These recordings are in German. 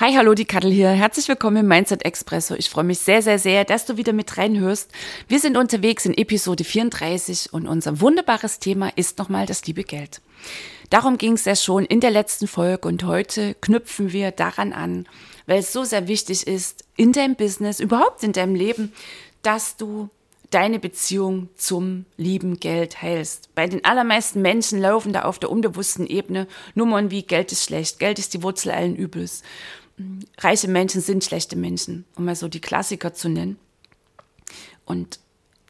Hi, hallo, die Kattel hier. Herzlich willkommen im Mindset Expresso. Ich freue mich sehr, sehr, sehr, dass du wieder mit reinhörst. Wir sind unterwegs in Episode 34 und unser wunderbares Thema ist nochmal das liebe Geld. Darum ging es ja schon in der letzten Folge und heute knüpfen wir daran an, weil es so sehr wichtig ist in deinem Business, überhaupt in deinem Leben, dass du deine Beziehung zum lieben Geld heilst. Bei den allermeisten Menschen laufen da auf der unbewussten Ebene Nummern wie Geld ist schlecht, Geld ist die Wurzel allen Übels reiche Menschen sind schlechte Menschen, um mal so die Klassiker zu nennen. Und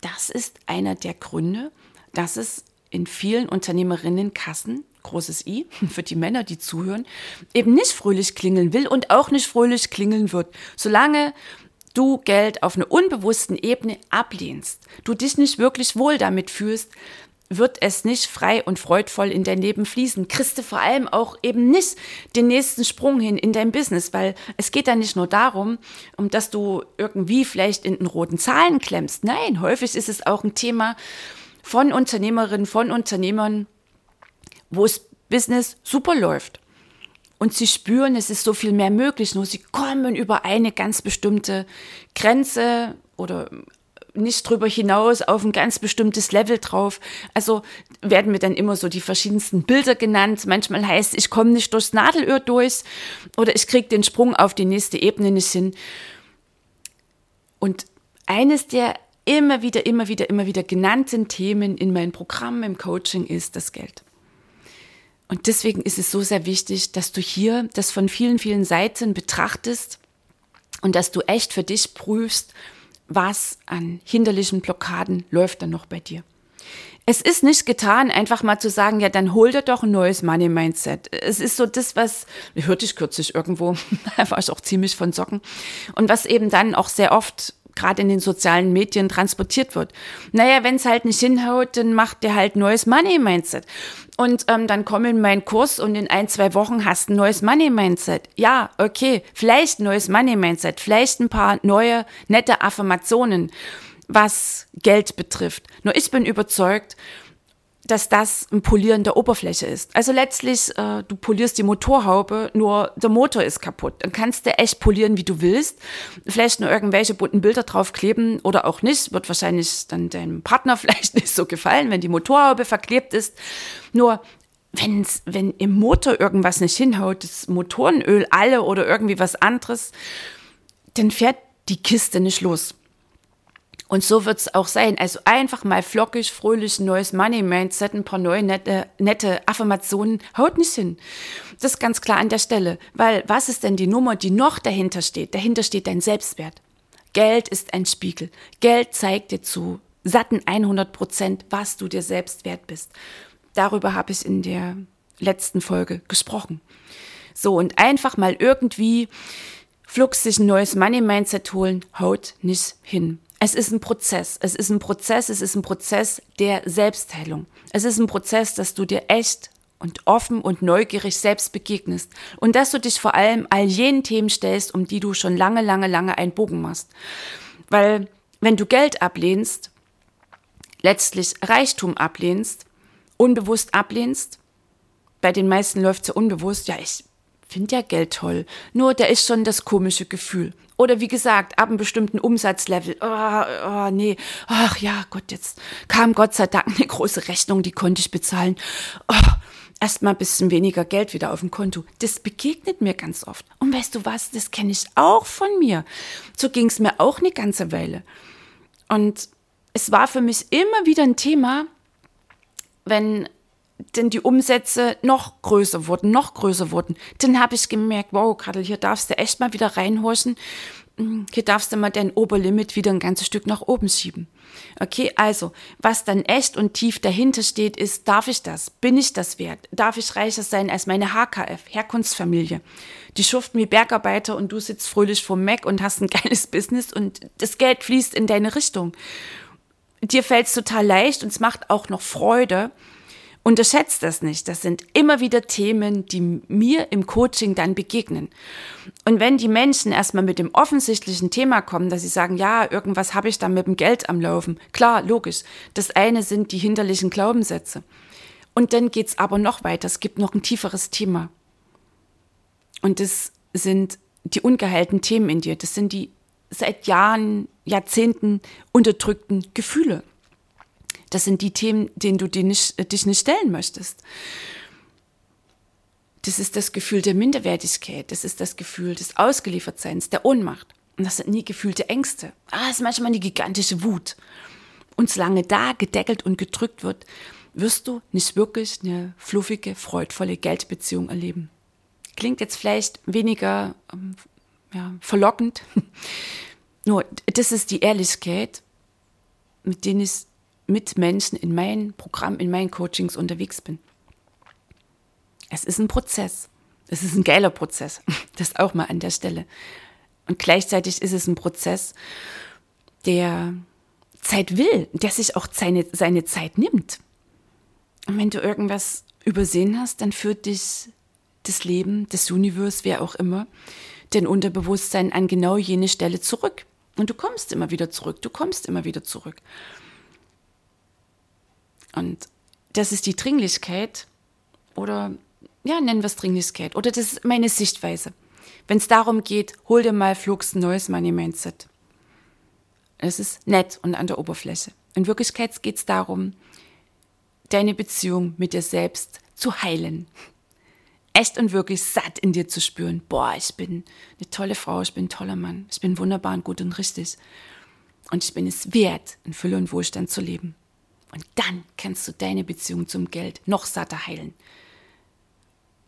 das ist einer der Gründe, dass es in vielen Unternehmerinnenkassen, großes I, für die Männer, die zuhören, eben nicht fröhlich klingeln will und auch nicht fröhlich klingeln wird. Solange du Geld auf einer unbewussten Ebene ablehnst, du dich nicht wirklich wohl damit fühlst, wird es nicht frei und freudvoll in dein Leben fließen. Du vor allem auch eben nicht den nächsten Sprung hin in dein Business, weil es geht da nicht nur darum, um dass du irgendwie vielleicht in den roten Zahlen klemmst. Nein, häufig ist es auch ein Thema von Unternehmerinnen, von Unternehmern, wo es Business super läuft. Und sie spüren, es ist so viel mehr möglich, nur sie kommen über eine ganz bestimmte Grenze oder nicht drüber hinaus auf ein ganz bestimmtes Level drauf. Also werden mir dann immer so die verschiedensten Bilder genannt. Manchmal heißt, ich komme nicht durchs Nadelöhr durch oder ich kriege den Sprung auf die nächste Ebene nicht hin. Und eines der immer wieder, immer wieder, immer wieder genannten Themen in meinem Programm, im Coaching ist das Geld. Und deswegen ist es so sehr wichtig, dass du hier das von vielen, vielen Seiten betrachtest und dass du echt für dich prüfst, was an hinderlichen Blockaden läuft dann noch bei dir. Es ist nicht getan, einfach mal zu sagen, ja, dann hol dir doch ein neues Money-Mindset. Es ist so das, was, hörte ich kürzlich irgendwo, da war ich auch ziemlich von Socken. Und was eben dann auch sehr oft gerade in den sozialen Medien transportiert wird. Naja, wenn es halt nicht hinhaut, dann macht der halt neues Money-Mindset. Und ähm, dann komm in meinen Kurs und in ein, zwei Wochen hast ein neues Money-Mindset. Ja, okay, vielleicht ein neues Money-Mindset, vielleicht ein paar neue, nette Affirmationen, was Geld betrifft. Nur ich bin überzeugt, dass das ein Polieren der Oberfläche ist. Also letztlich, äh, du polierst die Motorhaube, nur der Motor ist kaputt. Dann kannst du echt polieren, wie du willst. Vielleicht nur irgendwelche bunten Bilder draufkleben oder auch nicht. Wird wahrscheinlich dann deinem Partner vielleicht nicht so gefallen, wenn die Motorhaube verklebt ist. Nur wenn's, wenn im Motor irgendwas nicht hinhaut, das Motorenöl alle oder irgendwie was anderes, dann fährt die Kiste nicht los. Und so wird es auch sein. Also einfach mal flockig, fröhlich, neues Money-Mindset, ein paar neue nette, nette Affirmationen, haut nicht hin. Das ist ganz klar an der Stelle. Weil was ist denn die Nummer, die noch dahinter steht? Dahinter steht dein Selbstwert. Geld ist ein Spiegel. Geld zeigt dir zu satten 100 Prozent, was du dir selbst wert bist. Darüber habe ich in der letzten Folge gesprochen. So, und einfach mal irgendwie flux sich ein neues Money-Mindset holen, haut nicht hin. Es ist ein Prozess. Es ist ein Prozess. Es ist ein Prozess der Selbstheilung. Es ist ein Prozess, dass du dir echt und offen und neugierig selbst begegnest und dass du dich vor allem all jenen Themen stellst, um die du schon lange, lange, lange einen Bogen machst. Weil wenn du Geld ablehnst, letztlich Reichtum ablehnst, unbewusst ablehnst, bei den meisten läuft es ja unbewusst, ja, ich finde ja Geld toll, nur da ist schon das komische Gefühl. Oder wie gesagt, ab einem bestimmten Umsatzlevel, oh, oh nee, ach ja, Gott, jetzt kam Gott sei Dank eine große Rechnung, die konnte ich bezahlen. Oh, Erstmal ein bisschen weniger Geld wieder auf dem Konto. Das begegnet mir ganz oft. Und weißt du was, das kenne ich auch von mir. So ging es mir auch eine ganze Weile. Und es war für mich immer wieder ein Thema, wenn denn die Umsätze noch größer wurden, noch größer wurden, dann habe ich gemerkt, wow, Kadel, hier darfst du echt mal wieder reinhorchen. hm, hier darfst du mal dein Oberlimit wieder ein ganzes Stück nach oben schieben. Okay, also, was dann echt und tief dahinter steht, ist, darf ich das? Bin ich das wert? Darf ich reicher sein als meine HKF, Herkunftsfamilie? Die schuften wie Bergarbeiter und du sitzt fröhlich vor Mac und hast ein geiles Business und das Geld fließt in deine Richtung. Dir fällt es total leicht und es macht auch noch Freude Unterschätzt das nicht. Das sind immer wieder Themen, die mir im Coaching dann begegnen. Und wenn die Menschen erstmal mit dem offensichtlichen Thema kommen, dass sie sagen, ja, irgendwas habe ich da mit dem Geld am Laufen. Klar, logisch. Das eine sind die hinterlichen Glaubenssätze. Und dann geht's aber noch weiter. Es gibt noch ein tieferes Thema. Und das sind die ungeheilten Themen in dir. Das sind die seit Jahren, Jahrzehnten unterdrückten Gefühle. Das sind die Themen, denen du dich nicht, äh, dich nicht stellen möchtest. Das ist das Gefühl der Minderwertigkeit, das ist das Gefühl des Ausgeliefertseins, der Ohnmacht. Und das sind nie gefühlte Ängste. Ah, das ist manchmal eine gigantische Wut. Und solange da gedeckelt und gedrückt wird, wirst du nicht wirklich eine fluffige, freudvolle Geldbeziehung erleben. Klingt jetzt vielleicht weniger ähm, ja, verlockend. Nur, das ist die Ehrlichkeit, mit denen ich mit Menschen in meinem Programm, in meinen Coachings unterwegs bin. Es ist ein Prozess. Es ist ein geiler Prozess. Das auch mal an der Stelle. Und gleichzeitig ist es ein Prozess, der Zeit will, der sich auch seine, seine Zeit nimmt. Und wenn du irgendwas übersehen hast, dann führt dich das Leben, das Universum, wer auch immer, dein Unterbewusstsein an genau jene Stelle zurück. Und du kommst immer wieder zurück, du kommst immer wieder zurück. Und das ist die Dringlichkeit oder ja, nennen wir es Dringlichkeit oder das ist meine Sichtweise. Wenn es darum geht, hol dir mal flugs ein neues Money Mindset. Es ist nett und an der Oberfläche. In Wirklichkeit geht es darum, deine Beziehung mit dir selbst zu heilen. Echt und wirklich satt in dir zu spüren. Boah, ich bin eine tolle Frau, ich bin ein toller Mann, ich bin wunderbar und gut und richtig. Und ich bin es wert, in Fülle und Wohlstand zu leben. Und dann kannst du deine Beziehung zum Geld noch satter heilen.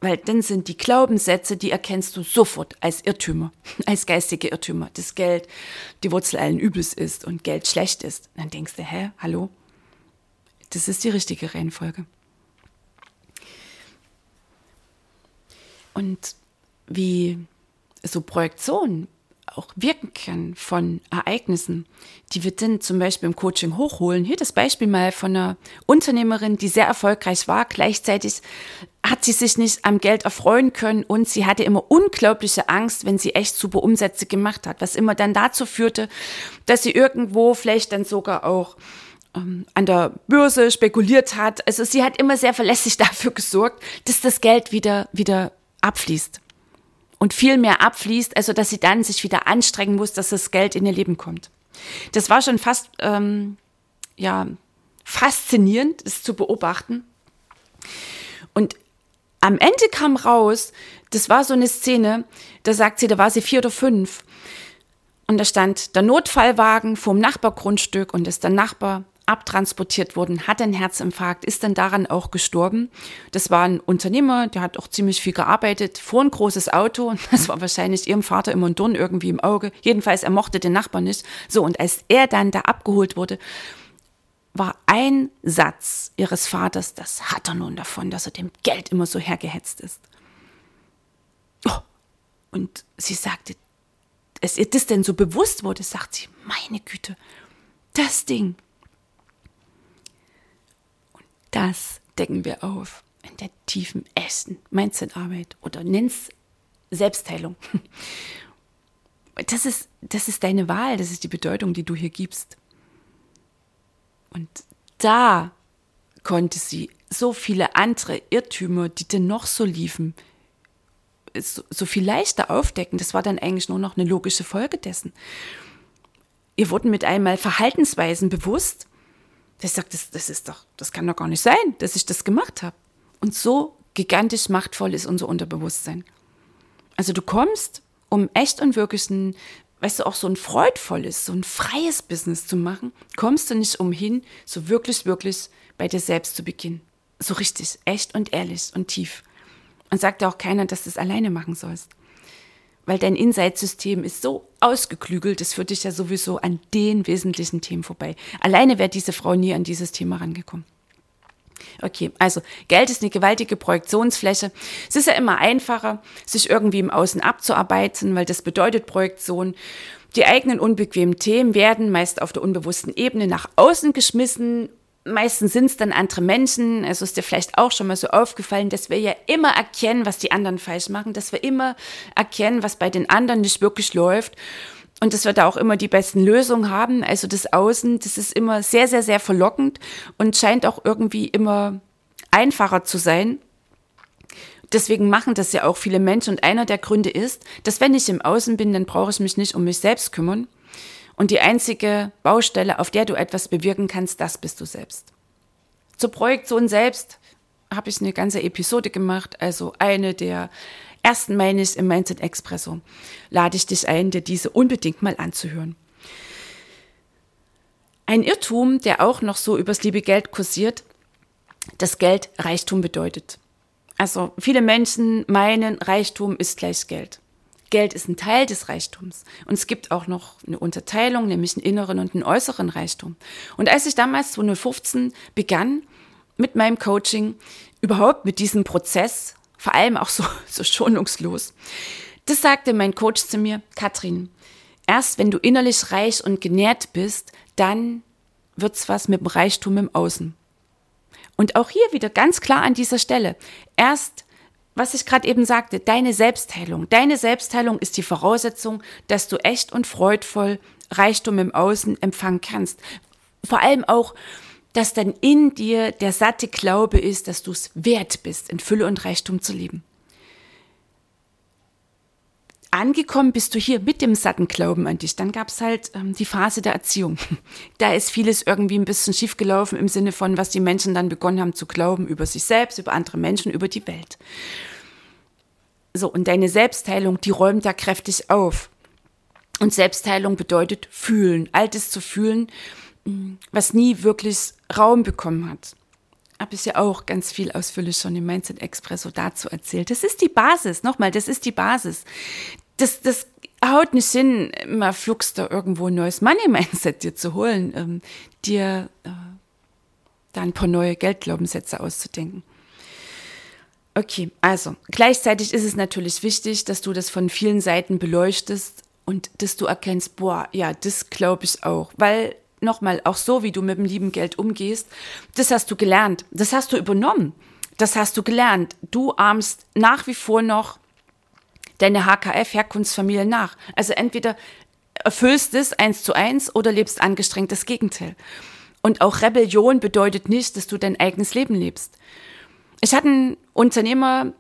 Weil dann sind die Glaubenssätze, die erkennst du sofort als Irrtümer, als geistige Irrtümer, dass Geld die Wurzel allen Übels ist und Geld schlecht ist. Und dann denkst du, hä, hallo? Das ist die richtige Reihenfolge. Und wie so Projektion auch wirken kann von Ereignissen, die wir dann zum Beispiel im Coaching hochholen. Hier das Beispiel mal von einer Unternehmerin, die sehr erfolgreich war. Gleichzeitig hat sie sich nicht am Geld erfreuen können und sie hatte immer unglaubliche Angst, wenn sie echt super Umsätze gemacht hat, was immer dann dazu führte, dass sie irgendwo vielleicht dann sogar auch ähm, an der Börse spekuliert hat. Also sie hat immer sehr verlässlich dafür gesorgt, dass das Geld wieder, wieder abfließt und viel mehr abfließt, also dass sie dann sich wieder anstrengen muss, dass das Geld in ihr Leben kommt. Das war schon fast ähm, ja faszinierend, es zu beobachten. Und am Ende kam raus, das war so eine Szene, da sagt sie, da war sie vier oder fünf. Und da stand der Notfallwagen vorm Nachbargrundstück und ist der Nachbar abtransportiert worden, hat einen Herzinfarkt, ist dann daran auch gestorben. Das war ein Unternehmer, der hat auch ziemlich viel gearbeitet, fuhr ein großes Auto und das war wahrscheinlich ihrem Vater immer ein Dorn irgendwie im Auge. Jedenfalls, er mochte den Nachbarn nicht. So, und als er dann da abgeholt wurde, war ein Satz ihres Vaters, das hat er nun davon, dass er dem Geld immer so hergehetzt ist. Oh, und sie sagte, es ihr das denn so bewusst wurde, sagt sie, meine Güte, das Ding, das decken wir auf in der tiefen ersten Mindset-Arbeit oder nenn's Selbstheilung. Das ist, das ist deine Wahl, das ist die Bedeutung, die du hier gibst. Und da konnte sie so viele andere Irrtümer, die denn noch so liefen, so, so viel leichter aufdecken. Das war dann eigentlich nur noch eine logische Folge dessen. Ihr wurden mit einmal Verhaltensweisen bewusst, ich sage, das, das ist doch, das kann doch gar nicht sein, dass ich das gemacht habe. Und so gigantisch machtvoll ist unser Unterbewusstsein. Also du kommst, um echt und wirklich ein, weißt du, auch so ein freudvolles, so ein freies Business zu machen, kommst du nicht umhin, so wirklich, wirklich bei dir selbst zu beginnen. So richtig, echt und ehrlich und tief. Und sagt dir auch keiner, dass du es alleine machen sollst. Weil dein Inside-System ist so ausgeklügelt, das führt dich ja sowieso an den wesentlichen Themen vorbei. Alleine wäre diese Frau nie an dieses Thema rangekommen. Okay, also Geld ist eine gewaltige Projektionsfläche. Es ist ja immer einfacher, sich irgendwie im Außen abzuarbeiten, weil das bedeutet Projektion. Die eigenen unbequemen Themen werden meist auf der unbewussten Ebene nach außen geschmissen meistens sind es dann andere Menschen. Also ist dir vielleicht auch schon mal so aufgefallen, dass wir ja immer erkennen, was die anderen falsch machen, dass wir immer erkennen, was bei den anderen nicht wirklich läuft. Und dass wir da auch immer die besten Lösungen haben. Also das Außen, das ist immer sehr, sehr, sehr verlockend und scheint auch irgendwie immer einfacher zu sein. Deswegen machen das ja auch viele Menschen. Und einer der Gründe ist, dass wenn ich im Außen bin, dann brauche ich mich nicht um mich selbst kümmern und die einzige Baustelle, auf der du etwas bewirken kannst, das bist du selbst. Zur Projektion selbst habe ich eine ganze Episode gemacht, also eine der ersten meine ich im Mindset Expresso. Lade ich dich ein, dir diese unbedingt mal anzuhören. Ein Irrtum, der auch noch so übers liebe Geld kursiert, dass Geld Reichtum bedeutet. Also viele Menschen meinen, Reichtum ist gleich Geld. Geld ist ein Teil des Reichtums. Und es gibt auch noch eine Unterteilung, nämlich einen inneren und einen äußeren Reichtum. Und als ich damals 2015 begann mit meinem Coaching, überhaupt mit diesem Prozess, vor allem auch so, so schonungslos, das sagte mein Coach zu mir, Katrin, erst wenn du innerlich reich und genährt bist, dann wird's was mit dem Reichtum im Außen. Und auch hier wieder ganz klar an dieser Stelle. Erst was ich gerade eben sagte, deine Selbstheilung. Deine Selbstheilung ist die Voraussetzung, dass du echt und freudvoll Reichtum im Außen empfangen kannst. Vor allem auch, dass dann in dir der satte Glaube ist, dass du es wert bist, in Fülle und Reichtum zu leben. Angekommen bist du hier mit dem satten Glauben an dich. Dann gab es halt ähm, die Phase der Erziehung. Da ist vieles irgendwie ein bisschen schiefgelaufen im Sinne von, was die Menschen dann begonnen haben zu glauben über sich selbst, über andere Menschen, über die Welt. So, und deine Selbstheilung, die räumt da kräftig auf. Und Selbstheilung bedeutet fühlen, Altes zu fühlen, mm, was nie wirklich Raum bekommen hat. Habe ich ja auch ganz viel ausführlich schon im Mindset Expresso dazu erzählt. Das ist die Basis, nochmal, das ist die Basis. Das, das haut nicht hin, immer flugs da irgendwo ein neues Money-Mindset dir zu holen, ähm, dir äh, da ein paar neue Geldglaubenssätze auszudenken. Okay, also gleichzeitig ist es natürlich wichtig, dass du das von vielen Seiten beleuchtest und dass du erkennst, boah, ja, das glaube ich auch, weil nochmal, auch so wie du mit dem lieben Geld umgehst, das hast du gelernt, das hast du übernommen, das hast du gelernt. Du ahmst nach wie vor noch deine HKF-Herkunftsfamilie nach. Also entweder erfüllst es eins zu eins oder lebst angestrengt das Gegenteil. Und auch Rebellion bedeutet nicht, dass du dein eigenes Leben lebst. Ich hatte einen Unternehmer,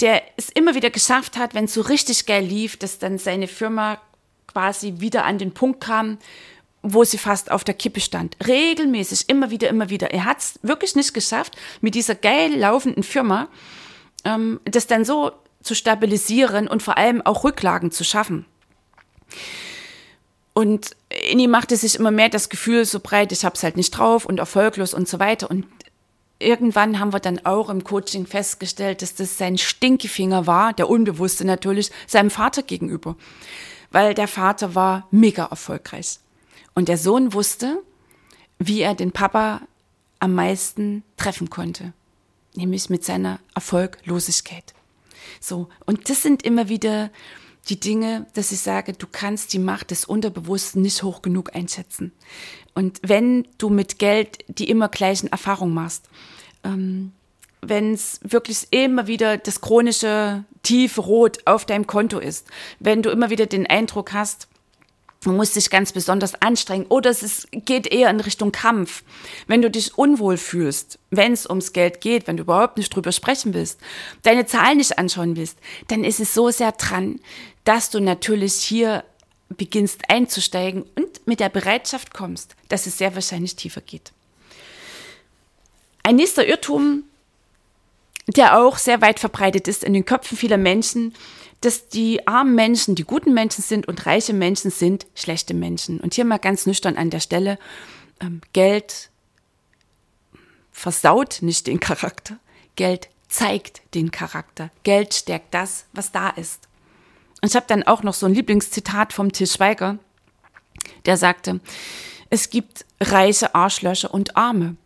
der es immer wieder geschafft hat, wenn es so richtig geil lief, dass dann seine Firma quasi wieder an den Punkt kam, wo sie fast auf der Kippe stand. Regelmäßig, immer wieder, immer wieder. Er hat es wirklich nicht geschafft, mit dieser geil laufenden Firma ähm, das dann so zu stabilisieren und vor allem auch Rücklagen zu schaffen. Und in ihm machte sich immer mehr das Gefühl so breit, ich habe es halt nicht drauf und erfolglos und so weiter. Und irgendwann haben wir dann auch im Coaching festgestellt, dass das sein Stinkefinger war, der Unbewusste natürlich, seinem Vater gegenüber. Weil der Vater war mega erfolgreich. Und der Sohn wusste, wie er den Papa am meisten treffen konnte. Nämlich mit seiner Erfolglosigkeit. So. Und das sind immer wieder die Dinge, dass ich sage, du kannst die Macht des Unterbewussten nicht hoch genug einschätzen. Und wenn du mit Geld die immer gleichen Erfahrungen machst, ähm, wenn es wirklich immer wieder das chronische tiefe Rot auf deinem Konto ist, wenn du immer wieder den Eindruck hast, Du musst dich ganz besonders anstrengen oder es ist, geht eher in Richtung Kampf. Wenn du dich unwohl fühlst, wenn es ums Geld geht, wenn du überhaupt nicht drüber sprechen willst, deine Zahlen nicht anschauen willst, dann ist es so sehr dran, dass du natürlich hier beginnst einzusteigen und mit der Bereitschaft kommst, dass es sehr wahrscheinlich tiefer geht. Ein nächster Irrtum, der auch sehr weit verbreitet ist in den Köpfen vieler Menschen, dass die armen Menschen die guten Menschen sind und reiche Menschen sind schlechte Menschen. Und hier mal ganz nüchtern an der Stelle, ähm, Geld versaut nicht den Charakter, Geld zeigt den Charakter, Geld stärkt das, was da ist. Und ich habe dann auch noch so ein Lieblingszitat vom Til Schweiger, der sagte, es gibt reiche Arschlöcher und Arme.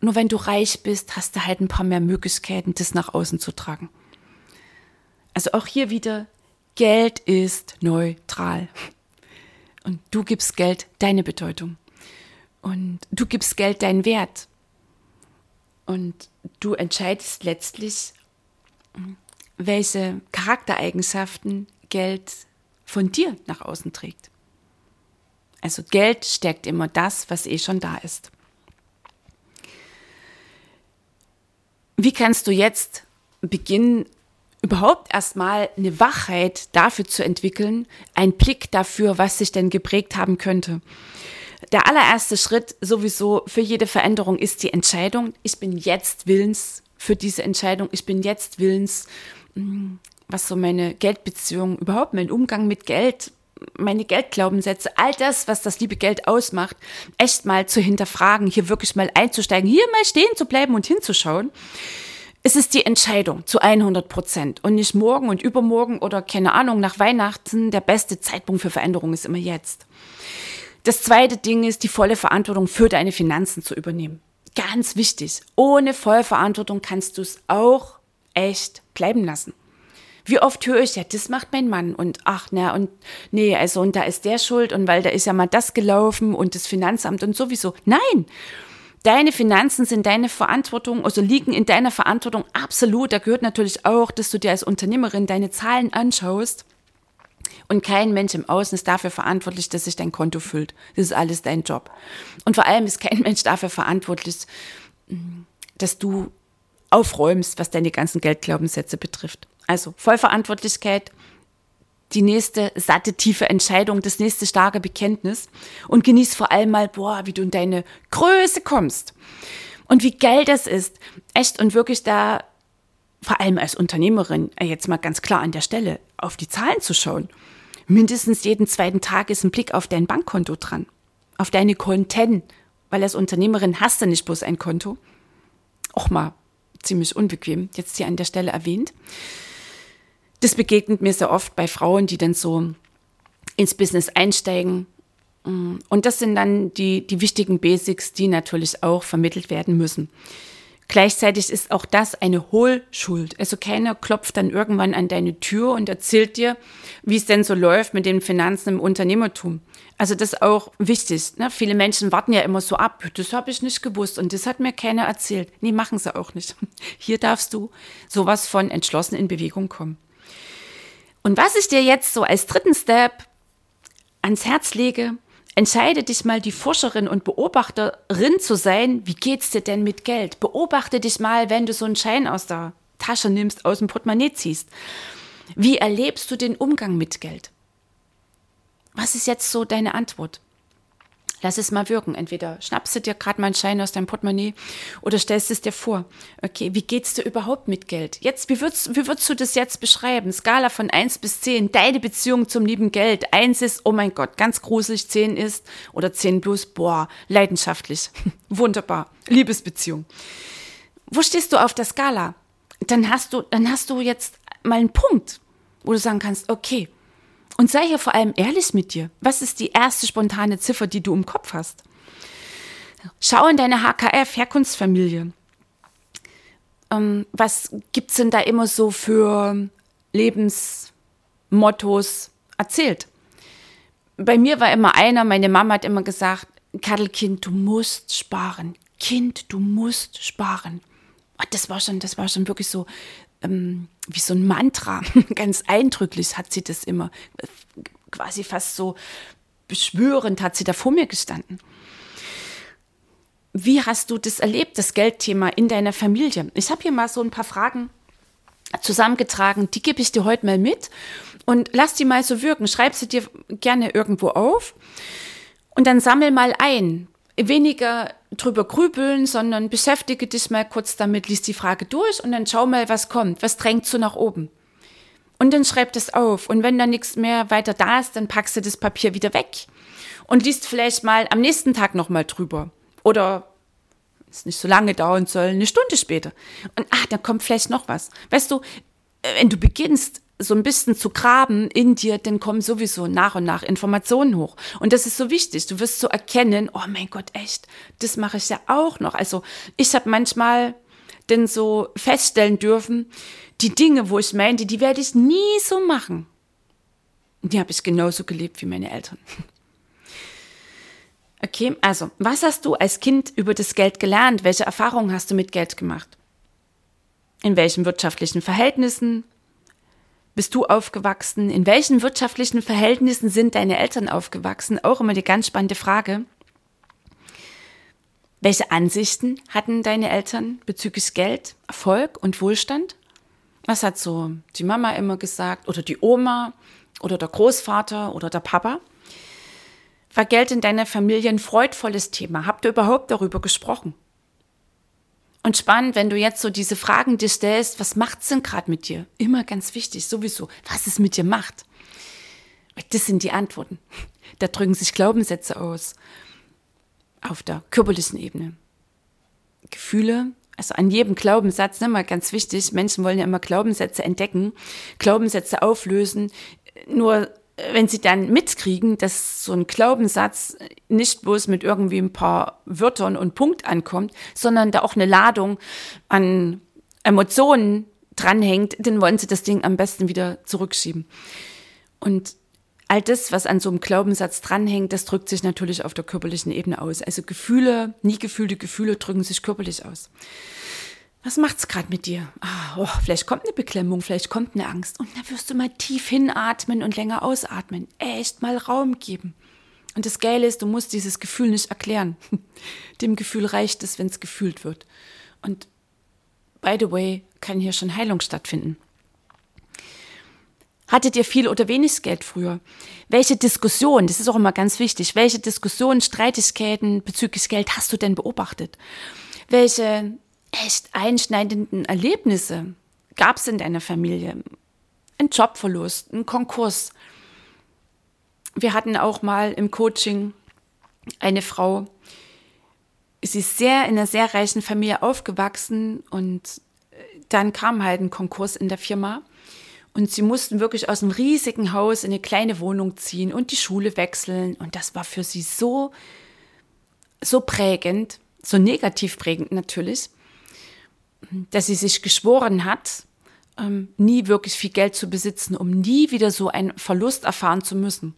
Nur wenn du reich bist, hast du halt ein paar mehr Möglichkeiten, das nach außen zu tragen. Also auch hier wieder, Geld ist neutral. Und du gibst Geld deine Bedeutung. Und du gibst Geld deinen Wert. Und du entscheidest letztlich, welche Charaktereigenschaften Geld von dir nach außen trägt. Also Geld stärkt immer das, was eh schon da ist. Wie kannst du jetzt beginnen, überhaupt erstmal eine Wachheit dafür zu entwickeln, einen Blick dafür, was sich denn geprägt haben könnte? Der allererste Schritt sowieso für jede Veränderung ist die Entscheidung. Ich bin jetzt willens für diese Entscheidung. Ich bin jetzt willens, hm, was so meine Geldbeziehung, überhaupt mein Umgang mit Geld, meine Geldglaubenssätze, all das, was das liebe Geld ausmacht, echt mal zu hinterfragen, hier wirklich mal einzusteigen, hier mal stehen zu bleiben und hinzuschauen. Es ist die Entscheidung zu 100 Prozent und nicht morgen und übermorgen oder keine Ahnung, nach Weihnachten. Der beste Zeitpunkt für Veränderung ist immer jetzt. Das zweite Ding ist, die volle Verantwortung für deine Finanzen zu übernehmen. Ganz wichtig. Ohne Vollverantwortung kannst du es auch echt bleiben lassen. Wie oft höre ich, ja, das macht mein Mann und ach, na, und nee, also, und da ist der schuld und weil da ist ja mal das gelaufen und das Finanzamt und sowieso. Nein! Deine Finanzen sind deine Verantwortung, also liegen in deiner Verantwortung absolut. Da gehört natürlich auch, dass du dir als Unternehmerin deine Zahlen anschaust. Und kein Mensch im Außen ist dafür verantwortlich, dass sich dein Konto füllt. Das ist alles dein Job. Und vor allem ist kein Mensch dafür verantwortlich, dass du aufräumst, was deine ganzen Geldglaubenssätze betrifft. Also Vollverantwortlichkeit, die nächste satte, tiefe Entscheidung, das nächste starke Bekenntnis und genieß vor allem mal, boah, wie du in deine Größe kommst und wie geil das ist, echt und wirklich da, vor allem als Unternehmerin, äh, jetzt mal ganz klar an der Stelle, auf die Zahlen zu schauen. Mindestens jeden zweiten Tag ist ein Blick auf dein Bankkonto dran, auf deine Konten, weil als Unternehmerin hast du nicht bloß ein Konto. Auch mal ziemlich unbequem, jetzt hier an der Stelle erwähnt das begegnet mir sehr oft bei Frauen, die dann so ins Business einsteigen. Und das sind dann die, die wichtigen Basics, die natürlich auch vermittelt werden müssen. Gleichzeitig ist auch das eine Hohlschuld. Also keiner klopft dann irgendwann an deine Tür und erzählt dir, wie es denn so läuft mit den Finanzen im Unternehmertum. Also das ist auch wichtig. Ne? Viele Menschen warten ja immer so ab, das habe ich nicht gewusst und das hat mir keiner erzählt. Nee, machen sie auch nicht. Hier darfst du sowas von entschlossen in Bewegung kommen. Und was ich dir jetzt so als dritten Step ans Herz lege, entscheide dich mal, die Forscherin und Beobachterin zu sein. Wie geht's dir denn mit Geld? Beobachte dich mal, wenn du so einen Schein aus der Tasche nimmst, aus dem Portemonnaie ziehst. Wie erlebst du den Umgang mit Geld? Was ist jetzt so deine Antwort? Lass es mal wirken. Entweder schnappst du dir gerade mal einen Schein aus deinem Portemonnaie oder stellst es dir vor. Okay, wie geht's dir überhaupt mit Geld? Jetzt, wie würdest, wie würdest du das jetzt beschreiben? Skala von 1 bis 10, deine Beziehung zum lieben Geld. 1 ist, oh mein Gott, ganz gruselig. 10 ist, oder 10 plus, boah, leidenschaftlich. Wunderbar. Liebesbeziehung. Wo stehst du auf der Skala? Dann hast du, dann hast du jetzt mal einen Punkt, wo du sagen kannst, okay, und sei hier vor allem ehrlich mit dir. Was ist die erste spontane Ziffer, die du im Kopf hast? Schau in deine HKF-Herkunftsfamilie. Ähm, was es denn da immer so für Lebensmottos erzählt? Bei mir war immer einer, meine Mama hat immer gesagt, Kaddelkind, du musst sparen. Kind, du musst sparen. Und das war schon, das war schon wirklich so, ähm, wie so ein Mantra. Ganz eindrücklich hat sie das immer, quasi fast so beschwörend hat sie da vor mir gestanden. Wie hast du das erlebt, das Geldthema in deiner Familie? Ich habe hier mal so ein paar Fragen zusammengetragen, die gebe ich dir heute mal mit und lass die mal so wirken. Schreib sie dir gerne irgendwo auf und dann sammel mal ein weniger drüber grübeln, sondern beschäftige dich mal kurz damit, liest die Frage durch und dann schau mal, was kommt, was drängt so nach oben. Und dann schreib das auf. Und wenn da nichts mehr weiter da ist, dann packst du das Papier wieder weg und liest vielleicht mal am nächsten Tag nochmal drüber. Oder es nicht so lange dauern soll, eine Stunde später. Und ah, dann kommt vielleicht noch was. Weißt du, wenn du beginnst, so ein bisschen zu graben in dir, dann kommen sowieso nach und nach Informationen hoch. Und das ist so wichtig. Du wirst so erkennen, oh mein Gott, echt, das mache ich ja auch noch. Also ich habe manchmal denn so feststellen dürfen, die Dinge, wo ich meinte, die werde ich nie so machen. Die habe ich genauso gelebt wie meine Eltern. Okay, also, was hast du als Kind über das Geld gelernt? Welche Erfahrungen hast du mit Geld gemacht? In welchen wirtschaftlichen Verhältnissen bist du aufgewachsen? In welchen wirtschaftlichen Verhältnissen sind deine Eltern aufgewachsen? Auch immer die ganz spannende Frage. Welche Ansichten hatten deine Eltern bezüglich Geld, Erfolg und Wohlstand? Was hat so die Mama immer gesagt oder die Oma oder der Großvater oder der Papa? War Geld in deiner Familie ein freudvolles Thema? Habt ihr überhaupt darüber gesprochen? Und spannend, wenn du jetzt so diese Fragen dir stellst, was macht's denn gerade mit dir? Immer ganz wichtig, sowieso, was es mit dir macht. Das sind die Antworten. Da drücken sich Glaubenssätze aus. Auf der körperlichen Ebene. Gefühle, also an jedem Glaubenssatz, ne, ganz wichtig, Menschen wollen ja immer Glaubenssätze entdecken, Glaubenssätze auflösen. Nur wenn sie dann mitkriegen, dass so ein Glaubenssatz nicht bloß mit irgendwie ein paar Wörtern und Punkt ankommt, sondern da auch eine Ladung an Emotionen dranhängt, dann wollen sie das Ding am besten wieder zurückschieben. Und all das, was an so einem Glaubenssatz dranhängt, das drückt sich natürlich auf der körperlichen Ebene aus. Also Gefühle, nie gefühlte Gefühle drücken sich körperlich aus was macht's gerade mit dir? Ah, oh, vielleicht kommt eine Beklemmung, vielleicht kommt eine Angst. Und dann wirst du mal tief hinatmen und länger ausatmen. Echt mal Raum geben. Und das Geile ist, du musst dieses Gefühl nicht erklären. Dem Gefühl reicht es, wenn es gefühlt wird. Und by the way, kann hier schon Heilung stattfinden. Hattet ihr viel oder wenig Geld früher? Welche Diskussionen, das ist auch immer ganz wichtig, welche Diskussionen, Streitigkeiten bezüglich Geld hast du denn beobachtet? Welche echt einschneidenden Erlebnisse gab es in deiner Familie? Ein Jobverlust, ein Konkurs. Wir hatten auch mal im Coaching eine Frau, sie ist sehr in einer sehr reichen Familie aufgewachsen und äh, dann kam halt ein Konkurs in der Firma und sie mussten wirklich aus einem riesigen Haus in eine kleine Wohnung ziehen und die Schule wechseln und das war für sie so so prägend, so negativ prägend natürlich, dass sie sich geschworen hat, ähm, nie wirklich viel Geld zu besitzen, um nie wieder so einen Verlust erfahren zu müssen.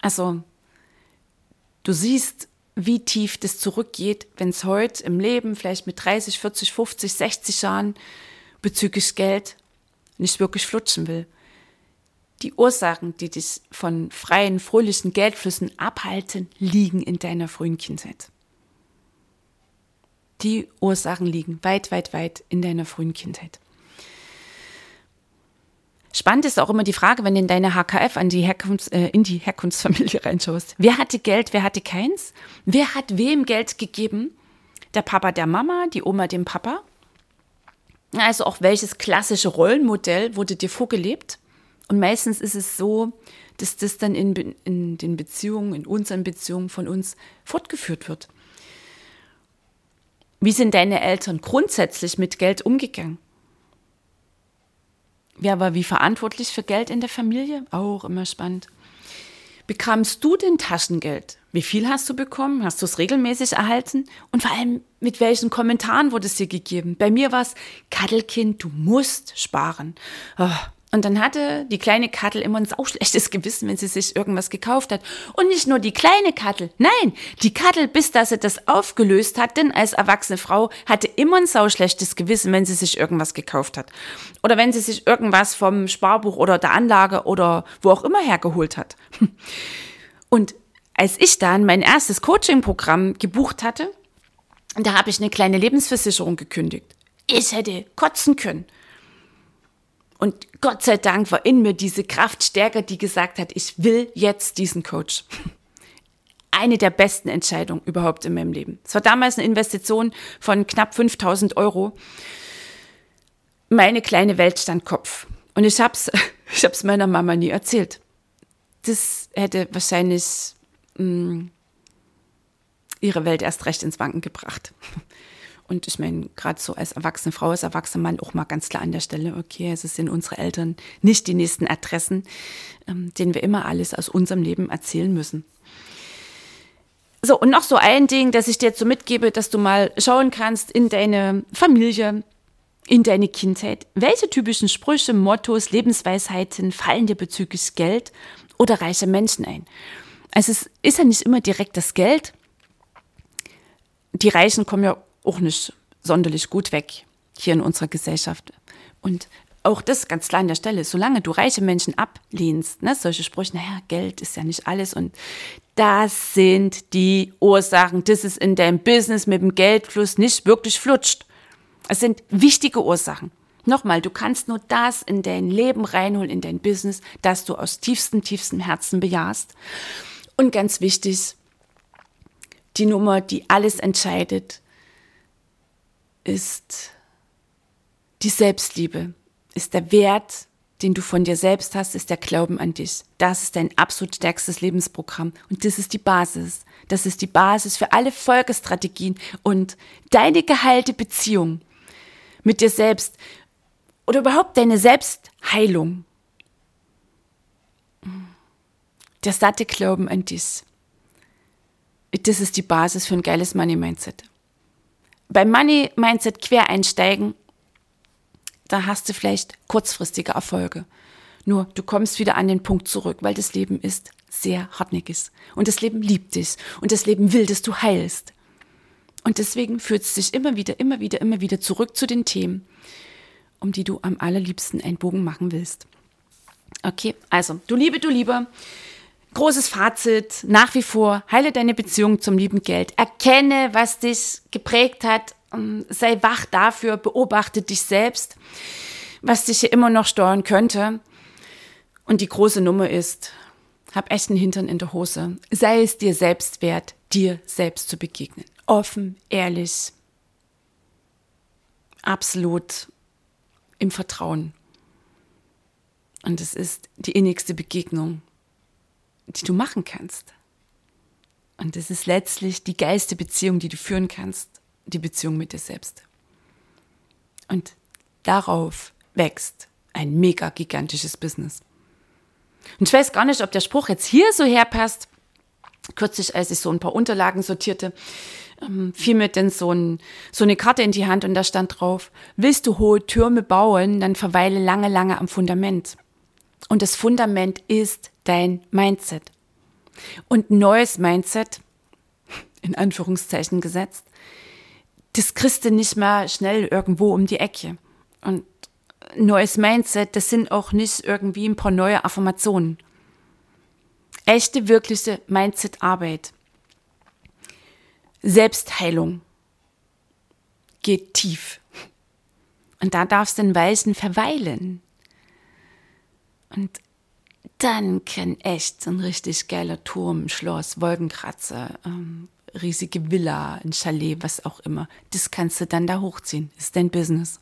Also, du siehst, wie tief das zurückgeht, wenn es heute im Leben, vielleicht mit 30, 40, 50, 60 Jahren bezüglich Geld nicht wirklich flutschen will. Die Ursachen, die dich von freien, fröhlichen Geldflüssen abhalten, liegen in deiner frühen Kindheit. Die Ursachen liegen weit, weit, weit in deiner frühen Kindheit. Spannend ist auch immer die Frage, wenn du in deine HKF an die Herkunfts-, äh, in die Herkunftsfamilie reinschaust. Wer hatte Geld, wer hatte keins? Wer hat wem Geld gegeben? Der Papa der Mama, die Oma dem Papa? Also auch welches klassische Rollenmodell wurde dir vorgelebt? Und meistens ist es so, dass das dann in, in den Beziehungen, in unseren Beziehungen von uns fortgeführt wird. Wie sind deine Eltern grundsätzlich mit Geld umgegangen? Wer war wie verantwortlich für Geld in der Familie? Auch immer spannend. Bekamst du denn Taschengeld? Wie viel hast du bekommen? Hast du es regelmäßig erhalten? Und vor allem, mit welchen Kommentaren wurde es dir gegeben? Bei mir war es, Kaddelkind, du musst sparen. Oh, und dann hatte die kleine Kattel immer ein sauschlechtes Gewissen, wenn sie sich irgendwas gekauft hat. Und nicht nur die kleine Kattel, nein, die Kattel, bis dass sie das aufgelöst hat, denn als erwachsene Frau hatte immer ein sauschlechtes Gewissen, wenn sie sich irgendwas gekauft hat. Oder wenn sie sich irgendwas vom Sparbuch oder der Anlage oder wo auch immer hergeholt hat. Und als ich dann mein erstes Coaching-Programm gebucht hatte, da habe ich eine kleine Lebensversicherung gekündigt. Ich hätte kotzen können. Und Gott sei Dank war in mir diese Kraft stärker, die gesagt hat, ich will jetzt diesen Coach. Eine der besten Entscheidungen überhaupt in meinem Leben. Es war damals eine Investition von knapp 5000 Euro. Meine kleine Welt stand Kopf. Und ich hab's, ich hab's meiner Mama nie erzählt. Das hätte wahrscheinlich mh, mm, ihre Welt erst recht ins Wanken gebracht. Und ich meine, gerade so als erwachsene Frau, als erwachsener Mann auch mal ganz klar an der Stelle, okay, es sind unsere Eltern nicht die nächsten Adressen, ähm, denen wir immer alles aus unserem Leben erzählen müssen. So, und noch so ein Ding, das ich dir jetzt so mitgebe, dass du mal schauen kannst in deine Familie, in deine Kindheit. Welche typischen Sprüche, Mottos, Lebensweisheiten fallen dir bezüglich Geld oder reiche Menschen ein? Also es ist ja nicht immer direkt das Geld. Die Reichen kommen ja auch nicht sonderlich gut weg hier in unserer Gesellschaft. Und auch das ganz klar an der Stelle, solange du reiche Menschen ablehnst, ne, solche Sprüche, naja, Geld ist ja nicht alles und das sind die Ursachen, dass es in deinem Business mit dem Geldfluss nicht wirklich flutscht. Es sind wichtige Ursachen. Nochmal, du kannst nur das in dein Leben reinholen, in dein Business, das du aus tiefstem, tiefstem Herzen bejahst. Und ganz wichtig, die Nummer, die alles entscheidet, ist die Selbstliebe, ist der Wert, den du von dir selbst hast, ist der Glauben an dich. Das ist dein absolut stärkstes Lebensprogramm. Und das ist die Basis. Das ist die Basis für alle Folgestrategien und deine geheilte Beziehung mit dir selbst oder überhaupt deine Selbstheilung. Der satte Glauben an dich. Das ist die Basis für ein geiles Money-Mindset beim Money Mindset quer einsteigen, da hast du vielleicht kurzfristige Erfolge. Nur du kommst wieder an den Punkt zurück, weil das Leben ist sehr hartnäckig. Und das Leben liebt dich. Und das Leben will, dass du heilst. Und deswegen führt es dich immer wieder, immer wieder, immer wieder zurück zu den Themen, um die du am allerliebsten einen Bogen machen willst. Okay, also, du Liebe, du Lieber, großes Fazit, nach wie vor, heile deine Beziehung zum lieben Geld. Erkenne, was dich geprägt hat. Ähm, sei wach dafür, beobachte dich selbst, was dich hier immer noch steuern könnte. Und die große Nummer ist, hab echt einen Hintern in der Hose. Sei es dir selbst wert, dir selbst zu begegnen. Offen, ehrlich, absolut im Vertrauen. Und es ist die innigste Begegnung, die du machen kannst. Und es ist letztlich die geilste Beziehung, die du führen kannst, die Beziehung mit dir selbst. Und darauf wächst ein mega gigantisches Business. Und ich weiß gar nicht, ob der Spruch jetzt hier so herpasst. Kürzlich, als ich so ein paar Unterlagen sortierte, ähm, fiel mir denn so, ein, so eine Karte in die Hand und da stand drauf, willst du hohe Türme bauen, dann verweile lange, lange am Fundament. Und das Fundament ist dein Mindset. Und neues Mindset, in Anführungszeichen gesetzt, das kriegst du nicht mal schnell irgendwo um die Ecke. Und neues Mindset, das sind auch nicht irgendwie ein paar neue Affirmationen. Echte, wirkliche Mindset-Arbeit. Selbstheilung geht tief. Und da darfst du in Weisen verweilen. Und dann kann echt so ein richtig geiler Turm, Schloss, Wolkenkratzer, ähm, riesige Villa, ein Chalet, was auch immer. Das kannst du dann da hochziehen. Ist dein Business.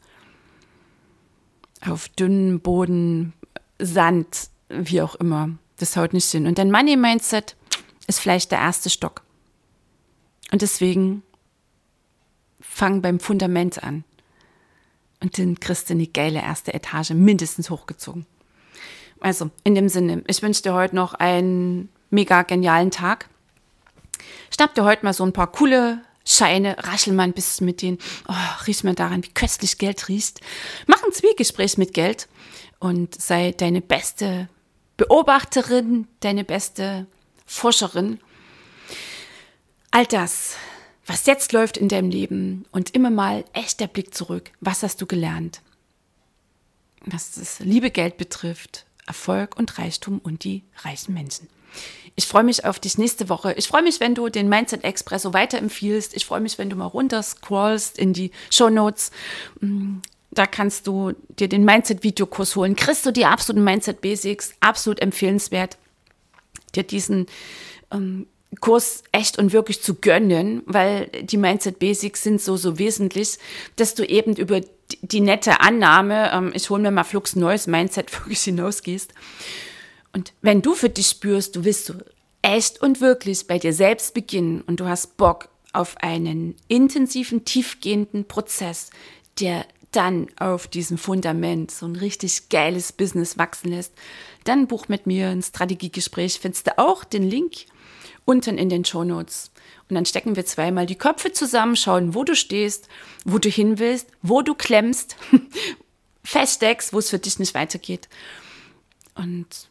Auf dünnem Boden, Sand, wie auch immer. Das haut nicht hin. Und dein Money Mindset ist vielleicht der erste Stock. Und deswegen fang beim Fundament an. Und dann kriegst du eine geile erste Etage mindestens hochgezogen. Also, in dem Sinne, ich wünsche dir heute noch einen mega genialen Tag. Schnapp dir heute mal so ein paar coole Scheine, raschel mal ein bisschen mit denen. Oh, riech mal daran, wie köstlich Geld riecht. Mach ein Zwiegespräch mit Geld und sei deine beste Beobachterin, deine beste Forscherin. All das, was jetzt läuft in deinem Leben und immer mal echt der Blick zurück. Was hast du gelernt? Was das liebe Geld betrifft, Erfolg und Reichtum und die reichen Menschen. Ich freue mich auf dich nächste Woche. Ich freue mich, wenn du den Mindset Expresso weiterempfiehlst. Ich freue mich, wenn du mal runter scrollst in die Show Notes. Mm, da kannst du dir den Mindset-Videokurs holen. Kriegst du die absoluten Mindset Basics. Absolut empfehlenswert, dir diesen ähm, Kurs echt und wirklich zu gönnen, weil die Mindset Basics sind so, so wesentlich, dass du eben über die nette Annahme, ähm, ich hole mir mal flugs neues Mindset, wirklich hinausgehst. Und wenn du für dich spürst, du willst so echt und wirklich bei dir selbst beginnen und du hast Bock auf einen intensiven, tiefgehenden Prozess, der dann auf diesem Fundament so ein richtig geiles Business wachsen lässt, dann buch mit mir ein Strategiegespräch. Findest du auch den Link unten in den Show Notes. Und dann stecken wir zweimal die Köpfe zusammen, schauen, wo du stehst, wo du hin willst, wo du klemmst, feststeckst, wo es für dich nicht weitergeht. Und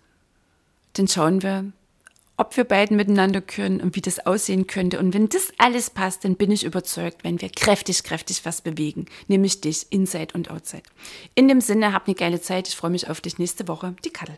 dann schauen wir, ob wir beiden miteinander können und wie das aussehen könnte. Und wenn das alles passt, dann bin ich überzeugt, wenn wir kräftig, kräftig was bewegen, nämlich dich inside und outside. In dem Sinne, hab eine geile Zeit. Ich freue mich auf dich nächste Woche. Die Kattel.